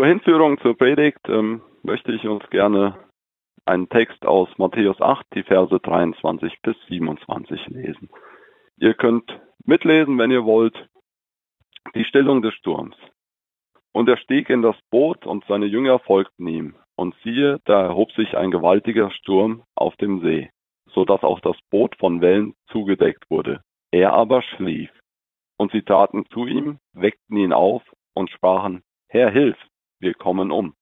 Zur Hinführung zur Predigt ähm, möchte ich uns gerne einen Text aus Matthäus 8, die Verse 23 bis 27 lesen. Ihr könnt mitlesen, wenn ihr wollt, die Stellung des Sturms. Und er stieg in das Boot und seine Jünger folgten ihm. Und siehe, da erhob sich ein gewaltiger Sturm auf dem See, so dass auch das Boot von Wellen zugedeckt wurde. Er aber schlief. Und sie taten zu ihm, weckten ihn auf und sprachen, Herr, hilf, wir kommen um.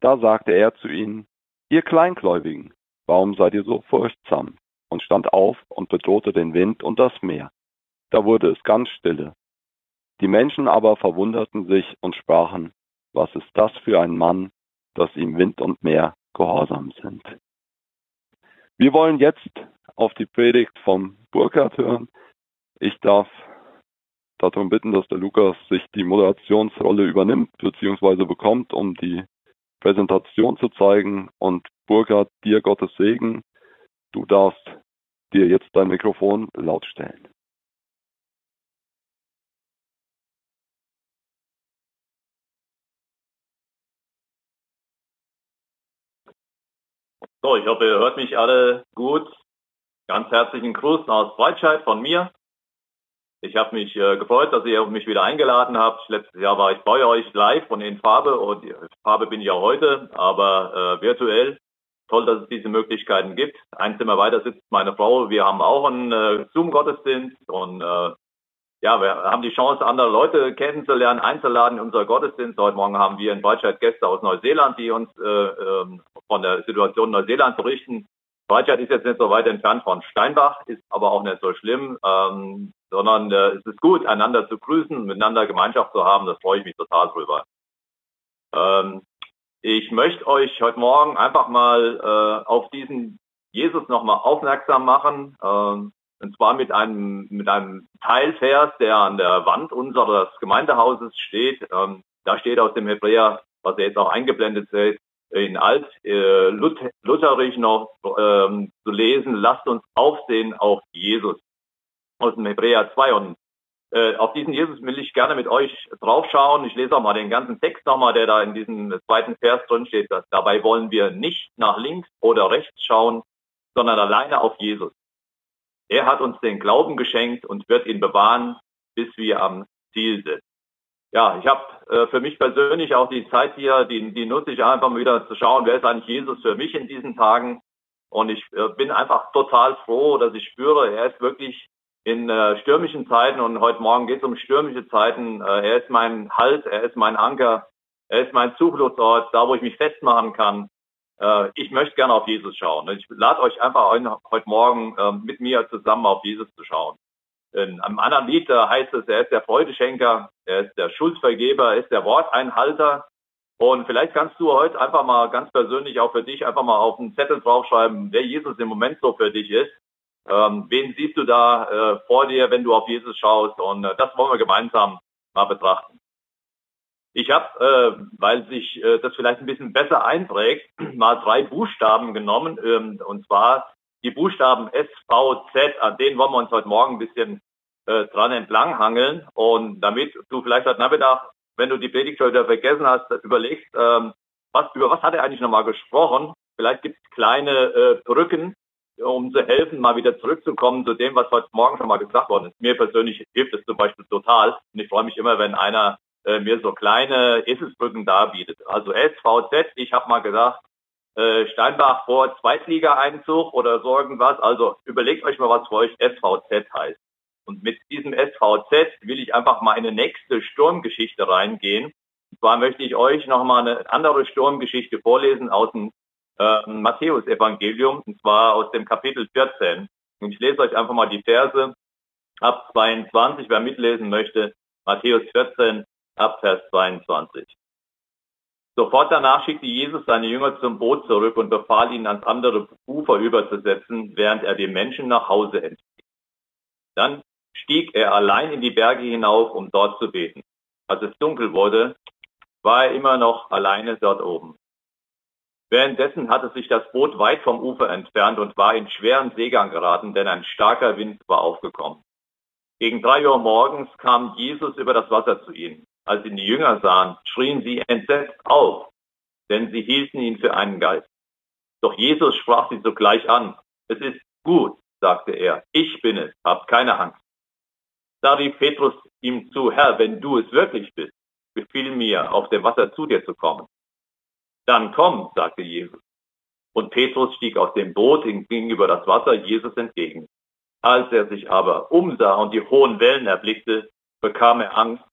Da sagte er zu ihnen, ihr Kleingläubigen, warum seid ihr so furchtsam? Und stand auf und bedrohte den Wind und das Meer. Da wurde es ganz stille. Die Menschen aber verwunderten sich und sprachen, was ist das für ein Mann, dass ihm Wind und Meer gehorsam sind. Wir wollen jetzt auf die Predigt vom Burkhardt hören. Ich darf darum bitten, dass der Lukas sich die Moderationsrolle übernimmt bzw. bekommt, um die Präsentation zu zeigen. Und Burkhard, dir Gottes Segen. Du darfst dir jetzt dein Mikrofon laut stellen. So, ich hoffe, ihr hört mich alle gut. Ganz herzlichen Gruß aus Breitscheid von mir. Ich habe mich äh, gefreut, dass ihr mich wieder eingeladen habt. Letztes Jahr war ich bei euch live und in Farbe und Farbe bin ich auch heute, aber äh, virtuell. Toll, dass es diese Möglichkeiten gibt. Ein Zimmer weiter sitzt meine Frau. Wir haben auch einen äh, Zoom-Gottesdienst und äh, ja, wir haben die Chance, andere Leute kennenzulernen, einzuladen in unser Gottesdienst. Heute Morgen haben wir in Breitscheid Gäste aus Neuseeland, die uns äh, äh, von der Situation in Neuseeland berichten. Breitscheid ist jetzt nicht so weit entfernt von Steinbach, ist aber auch nicht so schlimm, ähm, sondern äh, es ist gut, einander zu grüßen, miteinander Gemeinschaft zu haben. Das freue ich mich total drüber. Ähm, ich möchte euch heute Morgen einfach mal äh, auf diesen Jesus nochmal aufmerksam machen. Ähm, und zwar mit einem, mit einem Teilvers, der an der Wand unseres Gemeindehauses steht. Ähm, da steht aus dem Hebräer, was ihr jetzt auch eingeblendet seht, in Alt äh, Lutherisch noch ähm, zu lesen, lasst uns aufsehen auf Jesus aus dem Hebräer 2 und äh, auf diesen Jesus will ich gerne mit euch draufschauen. Ich lese auch mal den ganzen Text nochmal, der da in diesem zweiten Vers drin steht. Dass, dabei wollen wir nicht nach links oder rechts schauen, sondern alleine auf Jesus. Er hat uns den Glauben geschenkt und wird ihn bewahren, bis wir am Ziel sind ja, ich habe äh, für mich persönlich auch die Zeit hier, die, die nutze ich einfach mal wieder zu schauen, wer ist eigentlich Jesus für mich in diesen Tagen. Und ich äh, bin einfach total froh, dass ich spüre, er ist wirklich in äh, stürmischen Zeiten und heute Morgen geht es um stürmische Zeiten. Äh, er ist mein Halt, er ist mein Anker, er ist mein Zufluchtsort, da wo ich mich festmachen kann. Äh, ich möchte gerne auf Jesus schauen. Ich lade euch einfach heute Morgen äh, mit mir zusammen auf Jesus zu schauen. In einem anderen Lied heißt es, er ist der Freudeschenker, er ist der Schuldvergeber, er ist der Worteinhalter. Und vielleicht kannst du heute einfach mal ganz persönlich auch für dich einfach mal auf einen Zettel draufschreiben, wer Jesus im Moment so für dich ist. Ähm, wen siehst du da äh, vor dir, wenn du auf Jesus schaust? Und äh, das wollen wir gemeinsam mal betrachten. Ich habe, äh, weil sich äh, das vielleicht ein bisschen besser einprägt, mal drei Buchstaben genommen. Ähm, und zwar die Buchstaben S, V, Z, an denen wollen wir uns heute Morgen ein bisschen äh, dran entlanghangeln. Und damit du vielleicht heute Nachmittag, wenn du die Predigt heute vergessen hast, überlegst, ähm, was, über was hat er eigentlich nochmal gesprochen? Vielleicht gibt es kleine äh, Brücken, um zu helfen, mal wieder zurückzukommen zu dem, was heute Morgen schon mal gesagt worden ist. Mir persönlich hilft es zum Beispiel total. Und ich freue mich immer, wenn einer äh, mir so kleine Eselsbrücken darbietet. Also SVZ, ich habe mal gesagt, äh, Steinbach vor Zweitliga-Einzug oder so irgendwas. Also überlegt euch mal, was für euch SVZ heißt. Und mit diesem SVZ will ich einfach mal in eine nächste Sturmgeschichte reingehen. Und zwar möchte ich euch nochmal eine andere Sturmgeschichte vorlesen aus dem äh, Matthäus-Evangelium, und zwar aus dem Kapitel 14. Und ich lese euch einfach mal die Verse ab 22, wer mitlesen möchte. Matthäus 14 ab Vers 22. Sofort danach schickte Jesus seine Jünger zum Boot zurück und befahl ihnen, ans andere Ufer überzusetzen, während er die Menschen nach Hause entlief. Dann stieg er allein in die Berge hinauf, um dort zu beten. Als es dunkel wurde, war er immer noch alleine dort oben. Währenddessen hatte sich das Boot weit vom Ufer entfernt und war in schweren Seegang geraten, denn ein starker Wind war aufgekommen. Gegen drei Uhr morgens kam Jesus über das Wasser zu ihnen. Als ihn die Jünger sahen, schrien sie entsetzt auf, denn sie hielten ihn für einen Geist. Doch Jesus sprach sie sogleich an. Es ist gut, sagte er, ich bin es, habt keine Angst. Da rief Petrus ihm zu, Herr, wenn du es wirklich bist, befiehl mir, auf dem Wasser zu dir zu kommen. Dann komm, sagte Jesus. Und Petrus stieg aus dem Boot und ging über das Wasser Jesus entgegen. Als er sich aber umsah und die hohen Wellen erblickte, bekam er Angst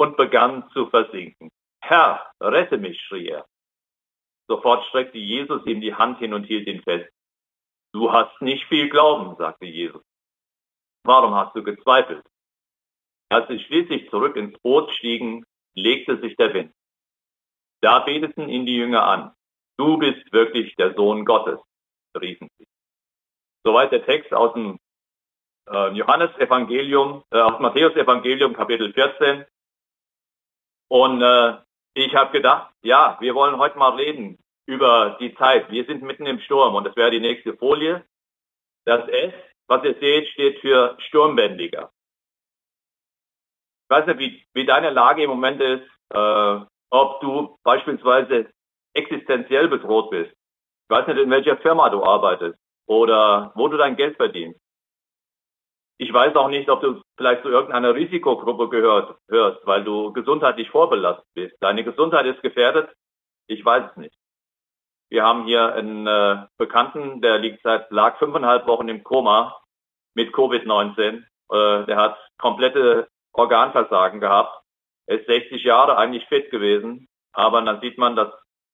und begann zu versinken. Herr, rette mich, schrie er. Sofort streckte Jesus ihm die Hand hin und hielt ihn fest. Du hast nicht viel Glauben, sagte Jesus. Warum hast du gezweifelt? Als sie schließlich zurück ins Boot stiegen, legte sich der Wind. Da beteten ihn die Jünger an. Du bist wirklich der Sohn Gottes, riefen sie. Soweit der Text aus dem äh, Johannes Evangelium, äh, aus Matthäus Evangelium Kapitel 14. Und äh, ich habe gedacht, ja, wir wollen heute mal reden über die Zeit. Wir sind mitten im Sturm und das wäre die nächste Folie. Das S, was ihr seht, steht für sturmbändiger. Ich weiß nicht, wie, wie deine Lage im Moment ist, äh, ob du beispielsweise existenziell bedroht bist. Ich weiß nicht, in welcher Firma du arbeitest oder wo du dein Geld verdienst. Ich weiß auch nicht, ob du vielleicht zu irgendeiner Risikogruppe gehört, hörst, weil du gesundheitlich vorbelastet bist. Deine Gesundheit ist gefährdet. Ich weiß es nicht. Wir haben hier einen äh, Bekannten, der liegt seit, lag fünfeinhalb Wochen im Koma mit Covid-19. Äh, der hat komplette Organversagen gehabt. Er ist 60 Jahre eigentlich fit gewesen, aber dann sieht man, dass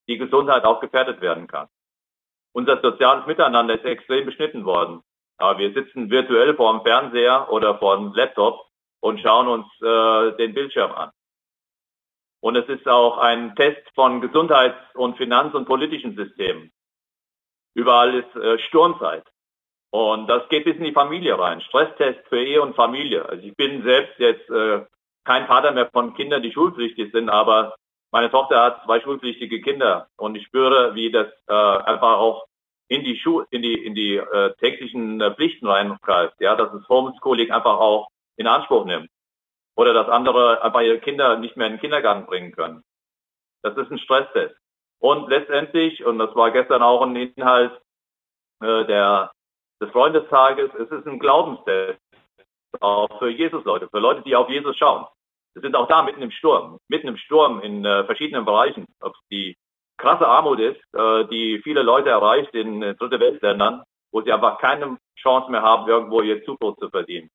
die Gesundheit auch gefährdet werden kann. Unser soziales Miteinander ist extrem beschnitten worden. Aber wir sitzen virtuell vor dem Fernseher oder vor dem Laptop und schauen uns äh, den Bildschirm an. Und es ist auch ein Test von Gesundheits- und Finanz- und politischen Systemen. Überall ist äh, Sturmzeit. Und das geht bis in die Familie rein. Stresstest für Ehe und Familie. Also ich bin selbst jetzt äh, kein Vater mehr von Kindern, die schulpflichtig sind, aber meine Tochter hat zwei schulpflichtige Kinder und ich spüre, wie das äh, einfach auch in die Schu in die in die äh, täglichen äh, Pflichten reingreift, ja, dass es Homeschooling einfach auch in Anspruch nimmt oder dass andere einfach ihre Kinder nicht mehr in den Kindergarten bringen können. Das ist ein Stresstest. Und letztendlich, und das war gestern auch ein Inhalt äh, der des Freundestages, es ist ein Glaubenstest auch für Jesus-Leute, für Leute, die auf Jesus schauen. Wir sind auch da mitten im Sturm, mitten im Sturm in äh, verschiedenen Bereichen. Ob es die krasse Armut ist, äh, die viele Leute erreicht in äh, dritte Weltländern, wo sie einfach keine Chance mehr haben, irgendwo ihr Zubrot zu verdienen.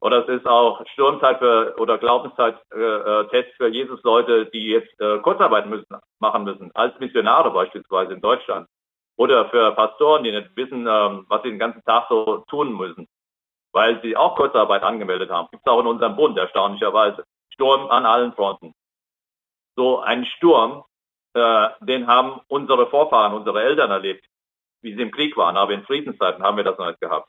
Oder es ist auch Sturmzeit für, oder Glaubenszeit-Test äh, für Jesus-Leute, die jetzt Kurzarbeit müssen, machen müssen, als Missionare beispielsweise in Deutschland. Oder für Pastoren, die nicht wissen, ähm, was sie den ganzen Tag so tun müssen, weil sie auch Kurzarbeit angemeldet haben. Gibt es auch in unserem Bund, erstaunlicherweise. Sturm an allen Fronten. So ein Sturm, äh, den haben unsere Vorfahren, unsere Eltern erlebt, wie sie im Krieg waren, aber in Friedenszeiten haben wir das noch nicht gehabt.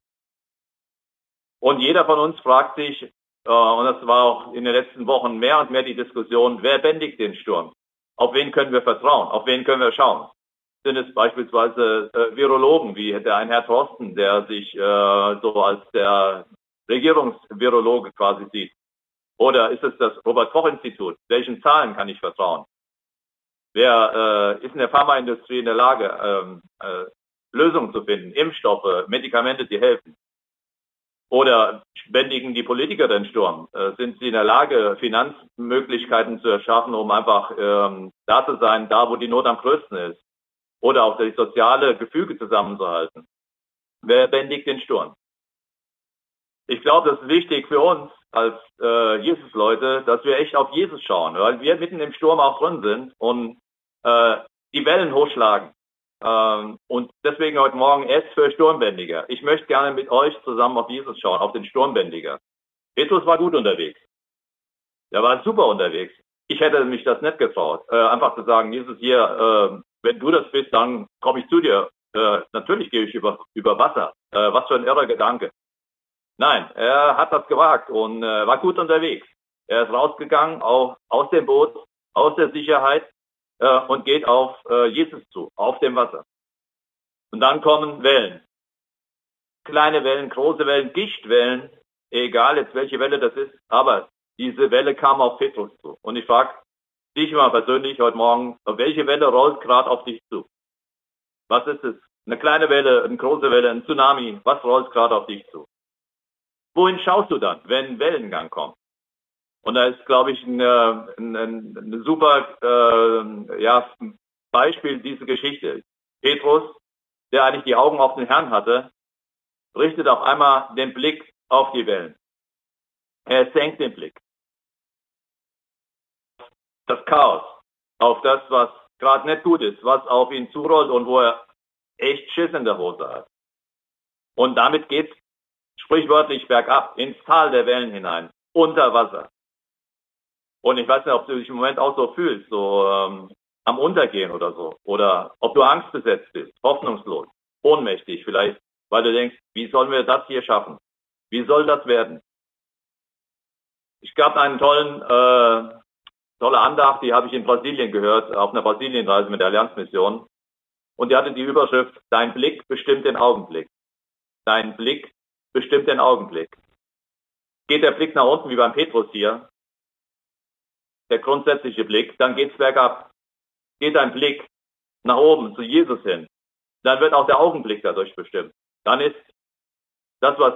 Und jeder von uns fragt sich, äh, und das war auch in den letzten Wochen mehr und mehr die Diskussion, wer bändigt den Sturm? Auf wen können wir vertrauen? Auf wen können wir schauen? Sind es beispielsweise äh, Virologen, wie der ein Herr Thorsten, der sich äh, so als der Regierungsvirologe quasi sieht? Oder ist es das Robert-Koch-Institut? Welchen Zahlen kann ich vertrauen? Wer äh, ist in der Pharmaindustrie in der Lage, ähm, äh, Lösungen zu finden, Impfstoffe, Medikamente, die helfen? Oder bändigen die Politiker den Sturm? Äh, sind sie in der Lage, Finanzmöglichkeiten zu erschaffen, um einfach ähm, da zu sein, da wo die Not am größten ist? Oder auch das soziale Gefüge zusammenzuhalten? Wer bändigt den Sturm? Ich glaube, das ist wichtig für uns, als äh, Jesus-Leute, dass wir echt auf Jesus schauen, weil wir mitten im Sturm auch drin sind und äh, die Wellen hochschlagen. Ähm, und deswegen heute Morgen S für Sturmbändiger. Ich möchte gerne mit euch zusammen auf Jesus schauen, auf den Sturmbändiger. Petrus war gut unterwegs. Er war super unterwegs. Ich hätte mich das nicht getraut, äh, einfach zu sagen, Jesus hier, äh, wenn du das bist, dann komme ich zu dir. Äh, natürlich gehe ich über, über Wasser. Äh, was für ein irrer Gedanke. Nein, er hat das gewagt und äh, war gut unterwegs. Er ist rausgegangen, auch aus dem Boot, aus der Sicherheit äh, und geht auf äh, Jesus zu, auf dem Wasser. Und dann kommen Wellen. Kleine Wellen, große Wellen, Gichtwellen, egal jetzt welche Welle das ist, aber diese Welle kam auf Petrus zu. Und ich frage dich mal persönlich heute Morgen, welche Welle rollt gerade auf dich zu? Was ist es? Eine kleine Welle, eine große Welle, ein Tsunami, was rollt gerade auf dich zu? Wohin schaust du dann, wenn Wellengang kommt? Und da ist, glaube ich, ein, ein, ein super äh, ja, Beispiel diese Geschichte. Petrus, der eigentlich die Augen auf den Herrn hatte, richtet auf einmal den Blick auf die Wellen. Er senkt den Blick. Das Chaos, auf das, was gerade nicht gut ist, was auf ihn zurollt und wo er echt Schiss in der Hose hat. Und damit geht sprichwörtlich bergab, ins Tal der Wellen hinein, unter Wasser. Und ich weiß nicht, ob du dich im Moment auch so fühlst, so ähm, am Untergehen oder so. Oder ob du angstbesetzt bist, hoffnungslos, ohnmächtig vielleicht, weil du denkst, wie sollen wir das hier schaffen? Wie soll das werden? Ich gab einen tollen, äh, tolle Andacht, die habe ich in Brasilien gehört, auf einer Brasilienreise mit der Allianzmission. Und die hatte die Überschrift, dein Blick bestimmt den Augenblick. Dein Blick bestimmt den Augenblick. Geht der Blick nach unten wie beim Petrus hier, der grundsätzliche Blick, dann geht's bergab. Geht dein Blick nach oben zu Jesus hin, dann wird auch der Augenblick dadurch bestimmt. Dann ist das, was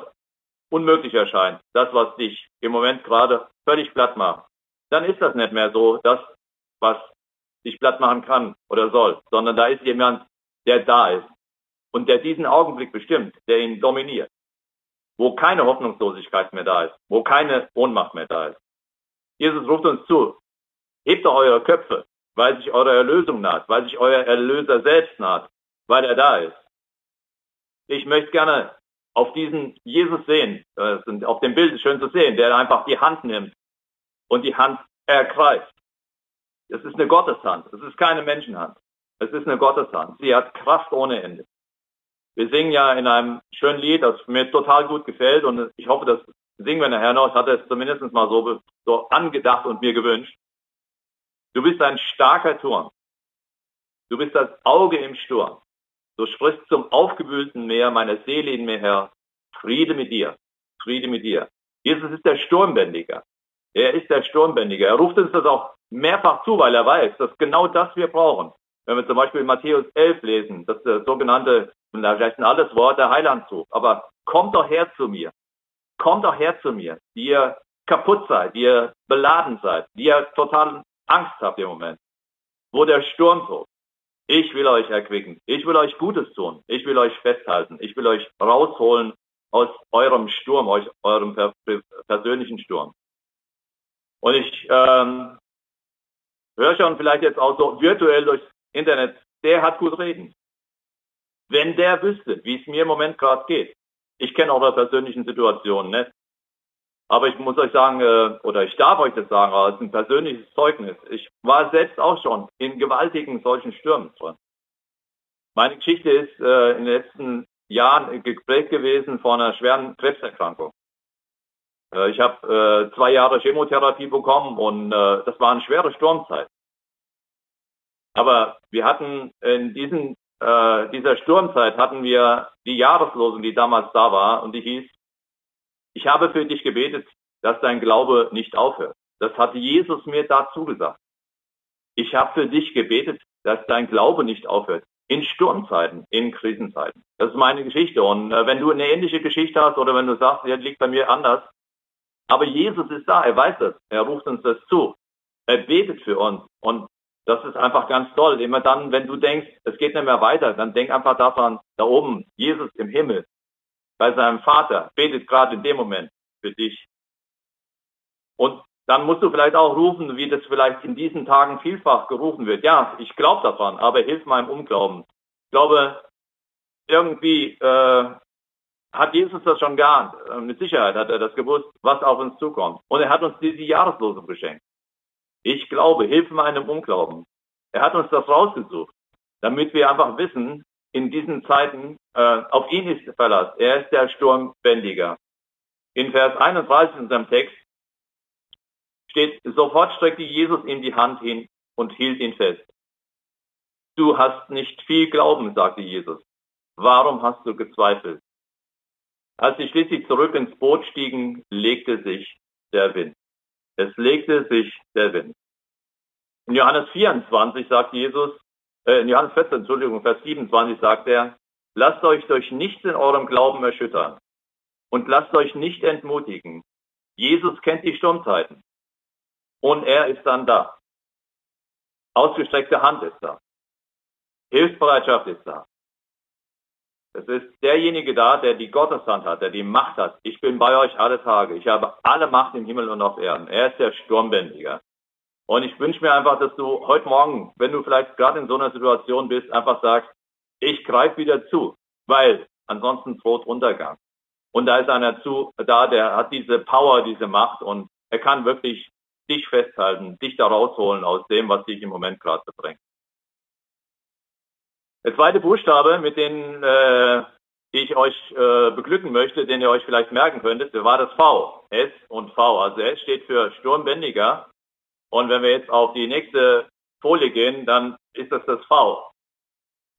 unmöglich erscheint, das, was dich im Moment gerade völlig platt macht, dann ist das nicht mehr so, das, was dich platt machen kann oder soll, sondern da ist jemand, der da ist und der diesen Augenblick bestimmt, der ihn dominiert, wo keine Hoffnungslosigkeit mehr da ist, wo keine Ohnmacht mehr da ist. Jesus ruft uns zu, hebt doch eure Köpfe, weil sich eure Erlösung naht, weil sich euer Erlöser selbst naht, weil er da ist. Ich möchte gerne auf diesen Jesus sehen, sind auf dem Bild schön zu sehen, der einfach die Hand nimmt und die Hand ergreift. Es ist eine Gotteshand, es ist keine Menschenhand. Es ist eine Gotteshand. Sie hat Kraft ohne Ende. Wir singen ja in einem schönen Lied, das mir total gut gefällt und ich hoffe, das singen wir nachher noch. Ich hatte es zumindest mal so, so angedacht und mir gewünscht. Du bist ein starker Turm. Du bist das Auge im Sturm. Du sprichst zum aufgewühlten Meer meiner Seele in mir her. Friede mit dir. Friede mit dir. Jesus ist der Sturmbändiger. Er ist der Sturmbändiger. Er ruft uns das auch mehrfach zu, weil er weiß, dass genau das wir brauchen. Wenn wir zum Beispiel Matthäus 11 lesen, das ist der sogenannte, da heißt alles Wort der Heilandzug. Aber kommt doch her zu mir. Kommt doch her zu mir, die ihr kaputt seid, die ihr beladen seid, die ihr total Angst habt im Moment. Wo der Sturm tobt. Ich will euch erquicken. Ich will euch Gutes tun. Ich will euch festhalten. Ich will euch rausholen aus eurem Sturm, aus eurem persönlichen Sturm. Und ich ähm, höre schon vielleicht jetzt auch so virtuell durchs Internet, der hat gut reden. Wenn der wüsste, wie es mir im Moment gerade geht, ich kenne eure persönlichen Situationen nicht, aber ich muss euch sagen, äh, oder ich darf euch das sagen, als ein persönliches Zeugnis. Ich war selbst auch schon in gewaltigen solchen Stürmen drin. Meine Geschichte ist äh, in den letzten Jahren geprägt gewesen von einer schweren Krebserkrankung. Äh, ich habe zwei Jahre Chemotherapie bekommen und das war eine schwere Sturmzeit. Aber wir hatten in diesen, äh, dieser Sturmzeit hatten wir die Jahreslosung, die damals da war und die hieß, ich habe für dich gebetet, dass dein Glaube nicht aufhört. Das hat Jesus mir dazu gesagt. Ich habe für dich gebetet, dass dein Glaube nicht aufhört. In Sturmzeiten, in Krisenzeiten. Das ist meine Geschichte. Und äh, wenn du eine ähnliche Geschichte hast oder wenn du sagst, ja, liegt bei mir anders, aber Jesus ist da, er weiß das, er ruft uns das zu. Er betet für uns. Und das ist einfach ganz toll. Immer dann, wenn du denkst, es geht nicht mehr weiter, dann denk einfach daran, da oben, Jesus im Himmel, bei seinem Vater, betet gerade in dem Moment für dich. Und dann musst du vielleicht auch rufen, wie das vielleicht in diesen Tagen vielfach gerufen wird. Ja, ich glaube daran, aber hilf meinem Unglauben. Ich glaube, irgendwie äh, hat Jesus das schon geahnt. Äh, mit Sicherheit hat er das gewusst, was auf uns zukommt. Und er hat uns diese Jahreslosung geschenkt. Ich glaube, hilf meinem Unglauben. Er hat uns das rausgesucht, damit wir einfach wissen, in diesen Zeiten, äh, auf ihn ist Verlass. Er ist der Sturmbändiger. In Vers 31 in seinem Text steht, sofort streckte Jesus ihm die Hand hin und hielt ihn fest. Du hast nicht viel Glauben, sagte Jesus. Warum hast du gezweifelt? Als sie schließlich zurück ins Boot stiegen, legte sich der Wind. Es legte sich der Wind. In Johannes 24 sagt Jesus, äh, in Johannes 14, Entschuldigung, Vers 27 sagt er, lasst euch durch nichts in eurem Glauben erschüttern und lasst euch nicht entmutigen. Jesus kennt die Sturmzeiten und er ist dann da. Ausgestreckte Hand ist da. Hilfsbereitschaft ist da. Es ist derjenige da, der die Gotteshand hat, der die Macht hat. Ich bin bei euch alle Tage. Ich habe alle Macht im Himmel und auf Erden. Er ist der Sturmbändiger. Und ich wünsche mir einfach, dass du heute Morgen, wenn du vielleicht gerade in so einer Situation bist, einfach sagst, ich greife wieder zu, weil ansonsten droht Untergang. Und da ist einer zu, da, der hat diese Power, diese Macht und er kann wirklich dich festhalten, dich da rausholen aus dem, was dich im Moment gerade bedrängt. Der zweite Buchstabe, mit dem äh, ich euch äh, beglücken möchte, den ihr euch vielleicht merken könntet, war das V. S und V. Also S steht für Sturmbändiger. Und wenn wir jetzt auf die nächste Folie gehen, dann ist das das V.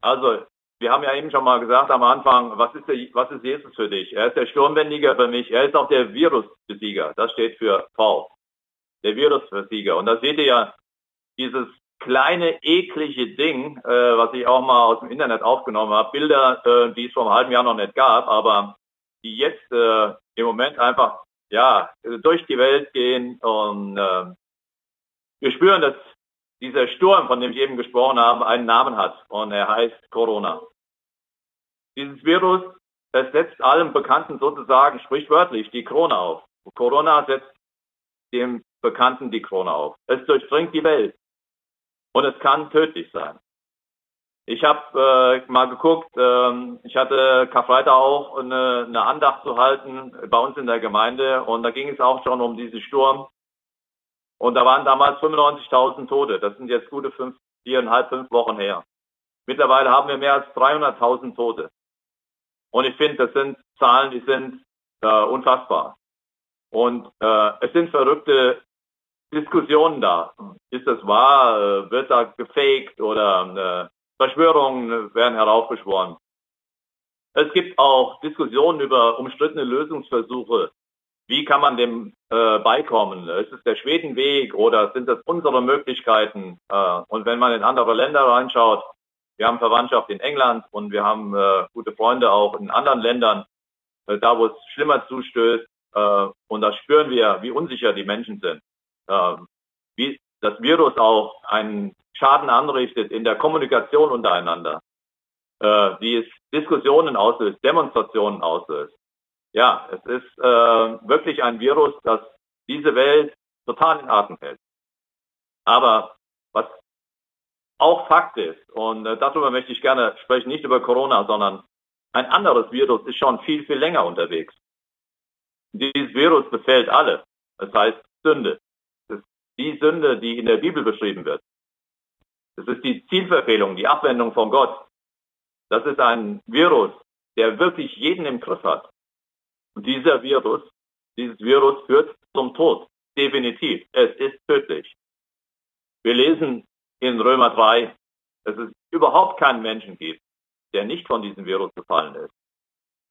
Also wir haben ja eben schon mal gesagt am Anfang, was ist, der, was ist Jesus für dich? Er ist der Sturmbändiger für mich. Er ist auch der Virusbesieger. Das steht für V. Der Virusbesieger. Und da seht ihr ja dieses kleine, eklige Ding, äh, was ich auch mal aus dem Internet aufgenommen habe. Bilder, äh, die es vor einem halben Jahr noch nicht gab, aber die jetzt äh, im Moment einfach ja durch die Welt gehen und äh, wir spüren, dass dieser Sturm, von dem ich eben gesprochen habe, einen Namen hat und er heißt Corona. Dieses Virus, das setzt allem Bekannten sozusagen sprichwörtlich die Krone auf. Corona setzt dem Bekannten die Krone auf. Es durchdringt die Welt und es kann tödlich sein. Ich habe äh, mal geguckt, äh, ich hatte Karfreitag auch eine, eine Andacht zu halten bei uns in der Gemeinde und da ging es auch schon um diesen Sturm. Und da waren damals 95.000 Tote. Das sind jetzt gute fünf, viereinhalb, fünf Wochen her. Mittlerweile haben wir mehr als 300.000 Tote. Und ich finde, das sind Zahlen, die sind äh, unfassbar. Und äh, es sind verrückte Diskussionen da. Ist das wahr? Äh, wird da gefaked oder äh, Verschwörungen werden heraufbeschworen? Es gibt auch Diskussionen über umstrittene Lösungsversuche. Wie kann man dem äh, beikommen? Ist es der Schwedenweg oder sind das unsere Möglichkeiten? Äh, und wenn man in andere Länder reinschaut, wir haben Verwandtschaft in England und wir haben äh, gute Freunde auch in anderen Ländern, äh, da wo es schlimmer zustößt. Äh, und da spüren wir, wie unsicher die Menschen sind. Äh, wie das Virus auch einen Schaden anrichtet in der Kommunikation untereinander. Äh, wie es Diskussionen auslöst, Demonstrationen auslöst. Ja, es ist äh, wirklich ein Virus, das diese Welt total in Atem hält. Aber was auch Fakt ist, und äh, darüber möchte ich gerne sprechen, nicht über Corona, sondern ein anderes Virus ist schon viel, viel länger unterwegs. Dieses Virus befällt alle. Das heißt Sünde. Die Sünde, die in der Bibel beschrieben wird. Das ist die Zielverfehlung, die Abwendung von Gott. Das ist ein Virus, der wirklich jeden im Griff hat. Und dieser Virus, dieses Virus führt zum Tod. Definitiv. Es ist tödlich. Wir lesen in Römer 3, dass es überhaupt keinen Menschen gibt, der nicht von diesem Virus befallen ist.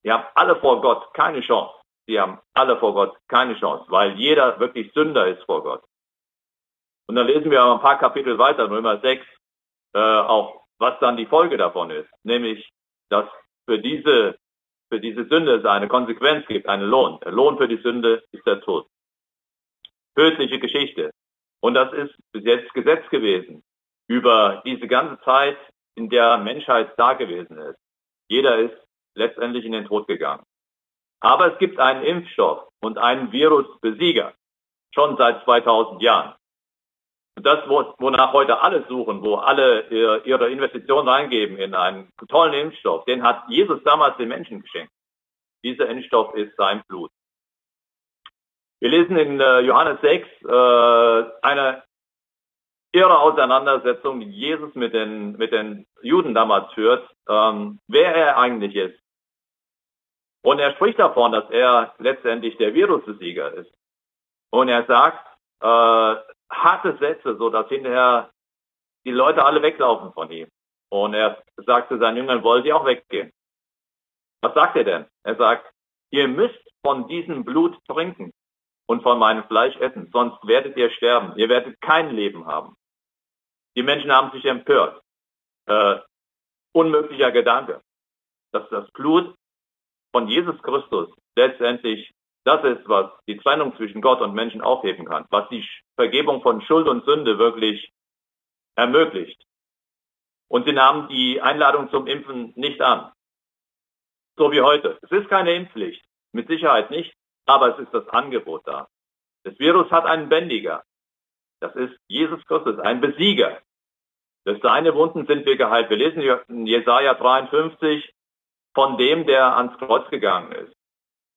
Die haben alle vor Gott keine Chance. Sie haben alle vor Gott keine Chance, weil jeder wirklich Sünder ist vor Gott. Und dann lesen wir ein paar Kapitel weiter, Römer 6, äh, auch was dann die Folge davon ist, nämlich, dass für diese, für diese Sünde es eine Konsequenz gibt, einen Lohn. Der Lohn für die Sünde ist der Tod. Tödliche Geschichte. Und das ist bis jetzt Gesetz gewesen über diese ganze Zeit, in der Menschheit da gewesen ist. Jeder ist letztendlich in den Tod gegangen. Aber es gibt einen Impfstoff und einen Virusbesieger. Schon seit 2000 Jahren. Das, wonach heute alle suchen, wo alle ihre Investitionen reingeben in einen tollen Impfstoff, den hat Jesus damals den Menschen geschenkt. Dieser Impfstoff ist sein Blut. Wir lesen in äh, Johannes 6 äh, eine ihre Auseinandersetzung, die Jesus mit den, mit den Juden damals führt, ähm, wer er eigentlich ist. Und er spricht davon, dass er letztendlich der Virusbesieger ist. Und er sagt äh, harte Sätze, so dass hinterher die Leute alle weglaufen von ihm. Und er sagt zu seinen Jüngern, wollt ihr auch weggehen? Was sagt er denn? Er sagt, ihr müsst von diesem Blut trinken. und von meinem Fleisch essen, sonst werdet ihr sterben. Ihr werdet kein Leben haben. Die Menschen haben sich empört. Äh, unmöglicher Gedanke, dass das Blut von Jesus Christus letztendlich das ist, was die Trennung zwischen Gott und Menschen aufheben kann, was die Vergebung von Schuld und Sünde wirklich ermöglicht. Und sie nahmen die Einladung zum Impfen nicht an. So wie heute. Es ist keine Impfpflicht. Mit Sicherheit nicht. Aber es ist das Angebot da. Das Virus hat einen Bändiger. Das ist Jesus Christus, ein Besieger. Durch seine Wunden sind wir geheilt. Wir lesen in Jesaja 53 von dem, der ans Kreuz gegangen ist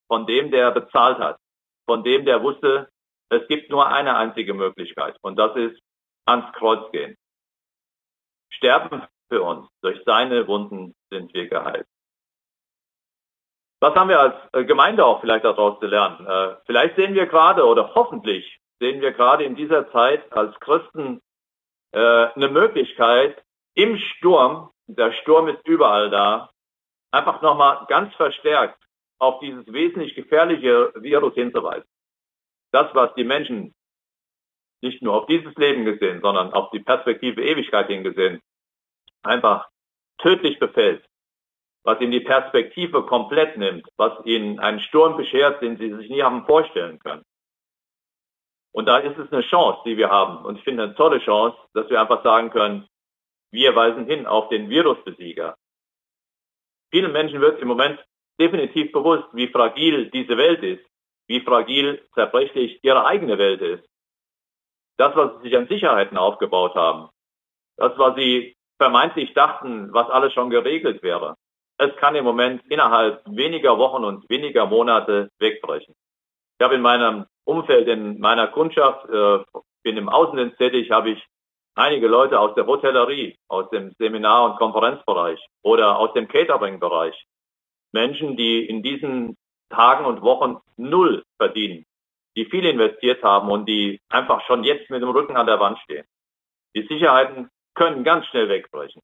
von dem, der bezahlt hat, von dem, der wusste, es gibt nur eine einzige Möglichkeit und das ist ans Kreuz gehen. Sterben für uns. Durch seine Wunden sind wir geheilt. Was haben wir als äh, Gemeinde auch vielleicht daraus zu lernen? Äh, vielleicht sehen wir gerade oder hoffentlich sehen wir gerade in dieser Zeit als Christen äh, eine Möglichkeit im Sturm, der Sturm ist überall da, einfach nochmal ganz verstärkt auf dieses wesentlich gefährliche Virus hinzuweisen. Das, was die Menschen nicht nur auf dieses Leben gesehen, sondern auf die Perspektive Ewigkeit hingesehen, einfach tödlich befällt, was ihnen die Perspektive komplett nimmt, was ihnen einen Sturm beschert, den sie sich nie haben vorstellen können. Und da ist es eine Chance, die wir haben. Und ich finde eine tolle Chance, dass wir einfach sagen können, wir weisen hin auf den Virusbesieger. Vielen Menschen wird im Moment definitiv bewusst, wie fragil diese Welt ist, wie fragil zerbrechlich ihre eigene Welt ist. Das, was sie sich an Sicherheiten aufgebaut haben, das, was sie vermeintlich dachten, was alles schon geregelt wäre, es kann im Moment innerhalb weniger Wochen und weniger Monate wegbrechen. Ich habe in meinem Umfeld, in meiner Kundschaft, äh, bin im Außendienst tätig, habe ich einige Leute aus der Hotellerie, aus dem Seminar- und Konferenzbereich oder aus dem Catering-Bereich, Menschen, die in diesen Tagen und Wochen null verdienen, die viel investiert haben und die einfach schon jetzt mit dem Rücken an der Wand stehen. Die Sicherheiten können ganz schnell wegbrechen.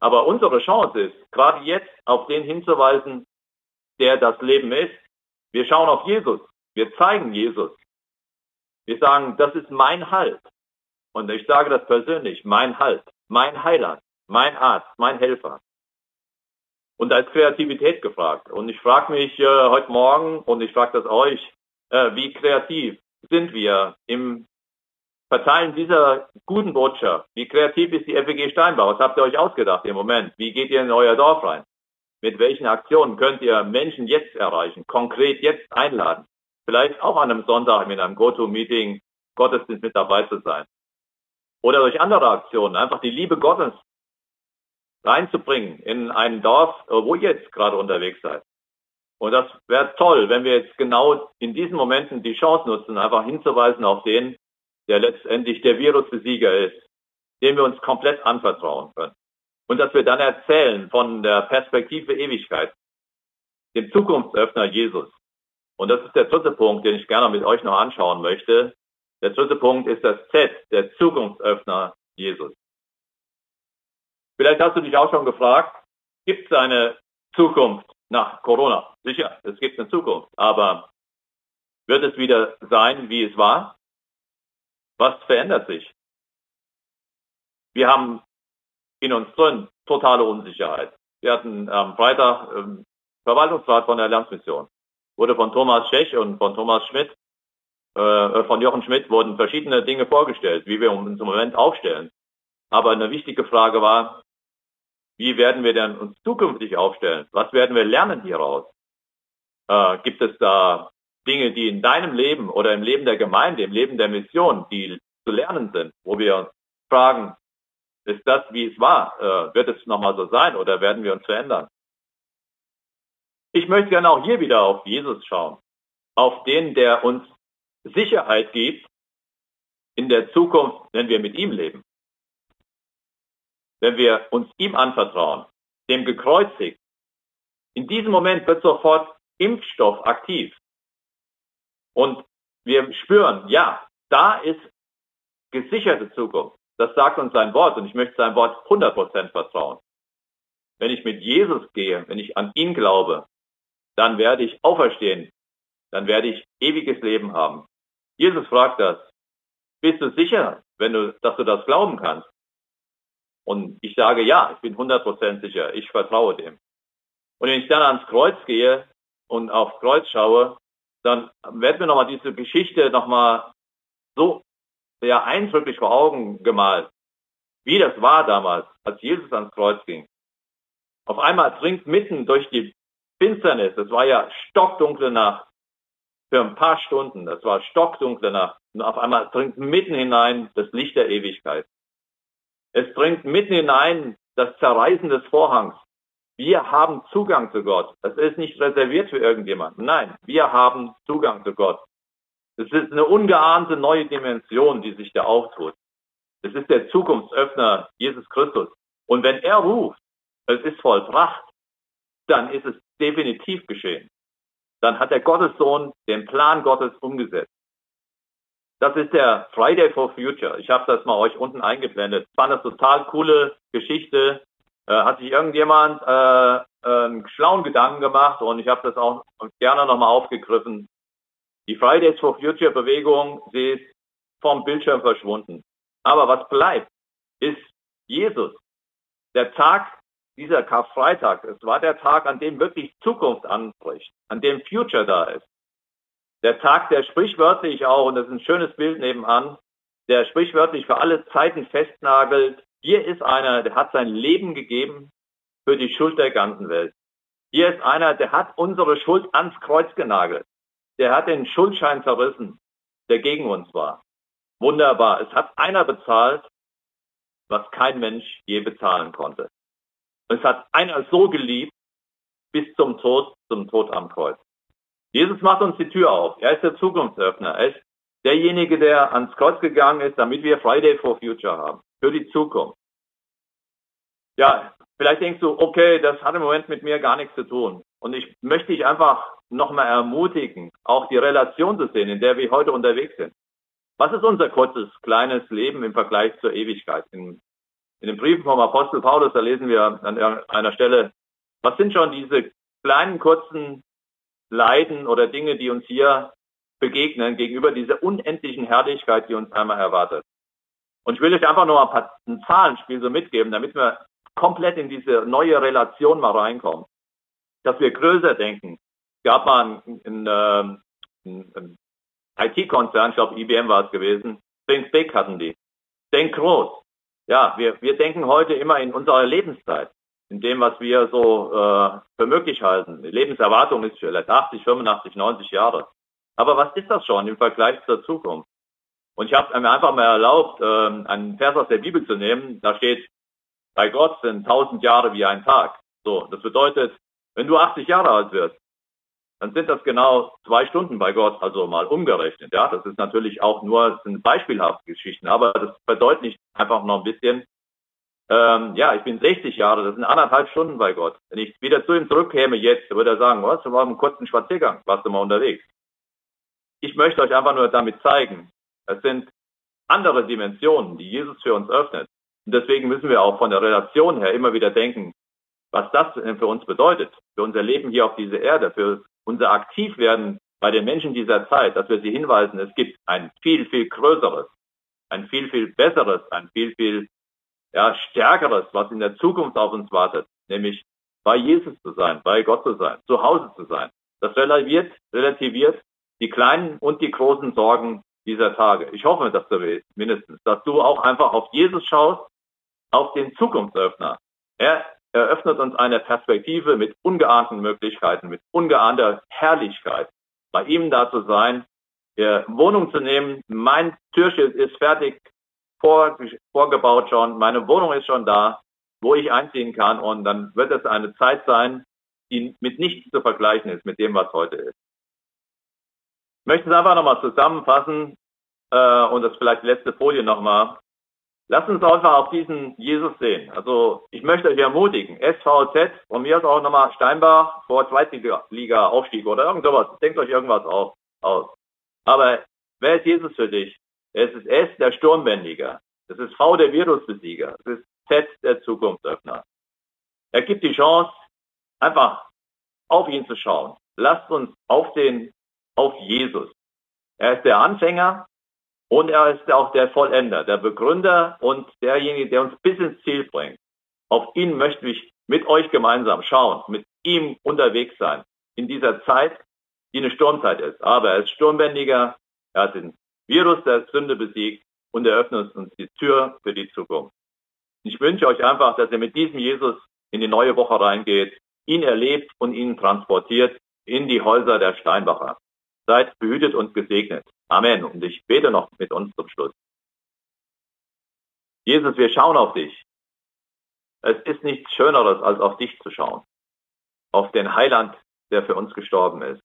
Aber unsere Chance ist, gerade jetzt auf den hinzuweisen, der das Leben ist. Wir schauen auf Jesus. Wir zeigen Jesus. Wir sagen, das ist mein Halt. Und ich sage das persönlich, mein Halt, mein Heiland, mein Arzt, mein Helfer. Und da ist Kreativität gefragt. Und ich frage mich äh, heute Morgen und ich frage das euch, äh, wie kreativ sind wir im Verteilen dieser guten Botschaft? Wie kreativ ist die FWG Steinbau? Was habt ihr euch ausgedacht im Moment? Wie geht ihr in euer Dorf rein? Mit welchen Aktionen könnt ihr Menschen jetzt erreichen, konkret jetzt einladen? Vielleicht auch an einem Sonntag mit einem Go-To-Meeting Gottesdienst mit dabei zu sein. Oder durch andere Aktionen, einfach die Liebe Gottes reinzubringen in ein Dorf, äh, wo ihr jetzt gerade unterwegs seid. Und das wäre toll, wenn wir jetzt genau in diesen Momenten die Chance nutzen, einfach hinzuweisen auf den, der letztendlich der Virusbesieger ist, dem wir uns komplett anvertrauen können. Und dass wir dann erzählen von der Perspektive Ewigkeit, dem Zukunftsöffner Jesus. Und das ist der dritte Punkt, den ich gerne mit euch noch anschauen möchte. Der dritte Punkt ist das Z, der Zukunftsöffner Jesus. Vielleicht hast du dich auch schon gefragt, gibt es eine Zukunft nach Corona? Sicher, es gibt eine Zukunft. Aber wird es wieder sein, wie es war? Was verändert sich? Wir haben in uns drin totale Unsicherheit. Wir hatten am Freitag ähm, Verwaltungsrat von der Allianzmission. Wurde von Thomas Schech und von Thomas Schmidt, äh, von Jochen Schmidt wurden verschiedene Dinge vorgestellt, wie wir uns im Moment aufstellen. Aber eine wichtige Frage war, wie werden wir denn uns zukünftig aufstellen? Was werden wir lernen hieraus? Äh, gibt es da Dinge, die in deinem Leben oder im Leben der Gemeinde, im Leben der Mission, die zu lernen sind, wo wir uns fragen, ist das, wie es war? Äh, wird es nochmal so sein oder werden wir uns verändern? Ich möchte gerne auch hier wieder auf Jesus schauen, auf den, der uns Sicherheit gibt in der Zukunft, wenn wir mit ihm leben wenn wir uns ihm anvertrauen, dem gekreuzigt, in diesem Moment wird sofort Impfstoff aktiv. Und wir spüren, ja, da ist gesicherte Zukunft. Das sagt uns sein Wort und ich möchte sein Wort 100% vertrauen. Wenn ich mit Jesus gehe, wenn ich an ihn glaube, dann werde ich auferstehen. dann werde ich ewiges Leben haben. Jesus fragt das. Bist du sicher, wenn du, dass du das glauben kannst? Und ich sage, ja, ich bin 100% sicher, ich vertraue dem. Und wenn ich dann ans Kreuz gehe und aufs Kreuz schaue, dann wird mir nochmal diese Geschichte nochmal so sehr eindrücklich vor Augen gemalt, wie das war damals, als Jesus ans Kreuz ging. Auf einmal dringt mitten durch die Finsternis, das war ja stockdunkle Nacht, für ein paar Stunden, das war stockdunkle Nacht, und auf einmal dringt mitten hinein das Licht der Ewigkeit. Es dringt mitten hinein das Zerreißen des Vorhangs. Wir haben Zugang zu Gott. Das ist nicht reserviert für irgendjemanden. Nein, wir haben Zugang zu Gott. Es ist eine ungeahnte neue Dimension, die sich da auftut. Es ist der Zukunftsöffner Jesus Christus. Und wenn er ruft, es ist vollbracht, dann ist es definitiv geschehen. Dann hat der Gottessohn den Plan Gottes umgesetzt. Das ist der Friday for Future. Ich habe das mal euch unten eingeblendet. Ich fand das total coole Geschichte. Äh, hat sich irgendjemand äh, äh, einen schlauen Gedanken gemacht und ich habe das auch gerne nochmal aufgegriffen. Die Fridays for Future Bewegung, sie ist vom Bildschirm verschwunden. Aber was bleibt, ist Jesus. Der Tag, dieser Karfreitag, es war der Tag, an dem wirklich Zukunft anbricht, an dem Future da ist. Der Tag, der sprichwörtlich auch, und das ist ein schönes Bild nebenan, der sprichwörtlich für alle Zeiten festnagelt, hier ist einer, der hat sein Leben gegeben für die Schuld der ganzen Welt. Hier ist einer, der hat unsere Schuld ans Kreuz genagelt. Der hat den Schuldschein zerrissen, der gegen uns war. Wunderbar. Es hat einer bezahlt, was kein Mensch je bezahlen konnte. Es hat einer so geliebt bis zum Tod, zum Tod am Kreuz. Jesus macht uns die Tür auf. Er ist der Zukunftsöffner. Er ist derjenige, der ans Kreuz gegangen ist, damit wir Friday for Future haben. Für die Zukunft. Ja, vielleicht denkst du, okay, das hat im Moment mit mir gar nichts zu tun. Und ich möchte dich einfach nochmal ermutigen, auch die Relation zu sehen, in der wir heute unterwegs sind. Was ist unser kurzes, kleines Leben im Vergleich zur Ewigkeit? In, in den Briefen vom Apostel Paulus, da lesen wir an einer Stelle, was sind schon diese kleinen, kurzen Leiden oder Dinge, die uns hier begegnen gegenüber dieser unendlichen Herrlichkeit, die uns einmal erwartet. Und ich will euch einfach nur ein paar ein Zahlenspiel so mitgeben, damit wir komplett in diese neue Relation mal reinkommen. Dass wir größer denken. Es gab mal einen, einen, einen IT-Konzern, ich glaube IBM war es gewesen, Think Big hatten die. Denk groß. Ja, wir, wir denken heute immer in unserer Lebenszeit in dem, was wir so äh, für möglich halten. Die Lebenserwartung ist vielleicht 80, 85, 90 Jahre. Aber was ist das schon im Vergleich zur Zukunft? Und ich habe mir einfach mal erlaubt, äh, einen Vers aus der Bibel zu nehmen. Da steht, bei Gott sind 1000 Jahre wie ein Tag. So, das bedeutet, wenn du 80 Jahre alt wirst, dann sind das genau zwei Stunden bei Gott, also mal umgerechnet. Ja, das ist natürlich auch nur, sind beispielhafte Geschichten, aber das verdeutlicht einfach noch ein bisschen, ähm, ja, ich bin 60 Jahre, das sind anderthalb Stunden bei Gott. Wenn ich wieder zu ihm zurückkäme jetzt, würde er sagen, was, du warst einen kurzen Spaziergang, warst du mal unterwegs. Ich möchte euch einfach nur damit zeigen, es sind andere Dimensionen, die Jesus für uns öffnet. Und deswegen müssen wir auch von der Relation her immer wieder denken, was das für uns bedeutet, für unser Leben hier auf dieser Erde, für unser Aktivwerden bei den Menschen dieser Zeit, dass wir sie hinweisen, es gibt ein viel, viel größeres, ein viel, viel besseres, ein viel, viel ja, Stärkeres, was in der Zukunft auf uns wartet, nämlich bei Jesus zu sein, bei Gott zu sein, zu Hause zu sein. Das relativiert, relativiert die kleinen und die großen Sorgen dieser Tage. Ich hoffe, dass du mindestens, dass du auch einfach auf Jesus schaust, auf den Zukunftsöffner. Er eröffnet uns eine Perspektive mit ungeahnten Möglichkeiten, mit ungeahnter Herrlichkeit. Bei ihm da zu sein, Wohnung zu nehmen. Mein Türschild ist fertig vor, vorgebaut schon, meine Wohnung ist schon da, wo ich einziehen kann und dann wird es eine Zeit sein, die mit nichts zu vergleichen ist mit dem, was heute ist. Ich möchte es einfach nochmal zusammenfassen äh, und das vielleicht letzte Folie nochmal. Lasst uns einfach auf diesen Jesus sehen. Also ich möchte euch ermutigen, SVZ und mir ist auch nochmal Steinbach vor Zweitliga-Aufstieg oder irgend sowas. Denkt euch irgendwas auf, aus. Aber wer ist Jesus für dich? Es ist S der Sturmbändiger. Es ist V der Virusbesieger. Es ist Z der Zukunftsöffner. Er gibt die Chance, einfach auf ihn zu schauen. Lasst uns auf den auf Jesus. Er ist der Anfänger und er ist auch der Vollender, der Begründer und derjenige, der uns bis ins Ziel bringt. Auf ihn möchte ich mit euch gemeinsam schauen, mit ihm unterwegs sein in dieser Zeit, die eine Sturmzeit ist. Aber er ist sturmbändiger, er hat den Virus der Sünde besiegt und eröffnet uns die Tür für die Zukunft. Ich wünsche euch einfach, dass ihr mit diesem Jesus in die neue Woche reingeht, ihn erlebt und ihn transportiert in die Häuser der Steinbacher. Seid behütet und gesegnet. Amen. Und ich bete noch mit uns zum Schluss. Jesus, wir schauen auf dich. Es ist nichts Schöneres, als auf dich zu schauen. Auf den Heiland, der für uns gestorben ist.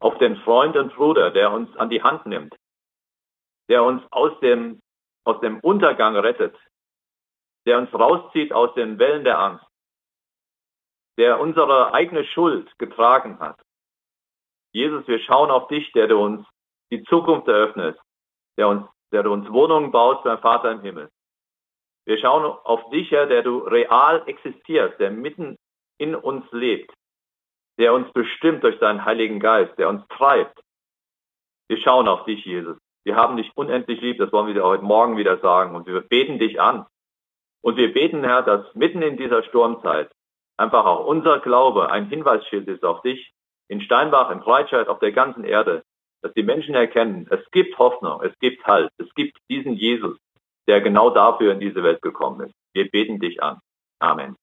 Auf den Freund und Bruder, der uns an die Hand nimmt. Der uns aus dem, aus dem Untergang rettet. Der uns rauszieht aus den Wellen der Angst. Der unsere eigene Schuld getragen hat Jesus, wir schauen auf dich, der du uns die Zukunft eröffnest, der uns, der du uns Wohnungen baust beim Vater im Himmel. Wir schauen auf dich, Herr, der du real existierst, der mitten in uns lebt, der uns bestimmt durch seinen Heiligen Geist, der uns treibt. Wir schauen auf dich, Jesus. Wir haben dich unendlich lieb, das wollen wir heute Morgen wieder sagen. Und wir beten dich an. Und wir beten, Herr, dass mitten in dieser Sturmzeit einfach auch unser Glaube ein Hinweisschild ist auf dich, in Steinbach, in Breitscheid, auf der ganzen Erde, dass die Menschen erkennen, es gibt Hoffnung, es gibt Halt, es gibt diesen Jesus, der genau dafür in diese Welt gekommen ist. Wir beten dich an. Amen.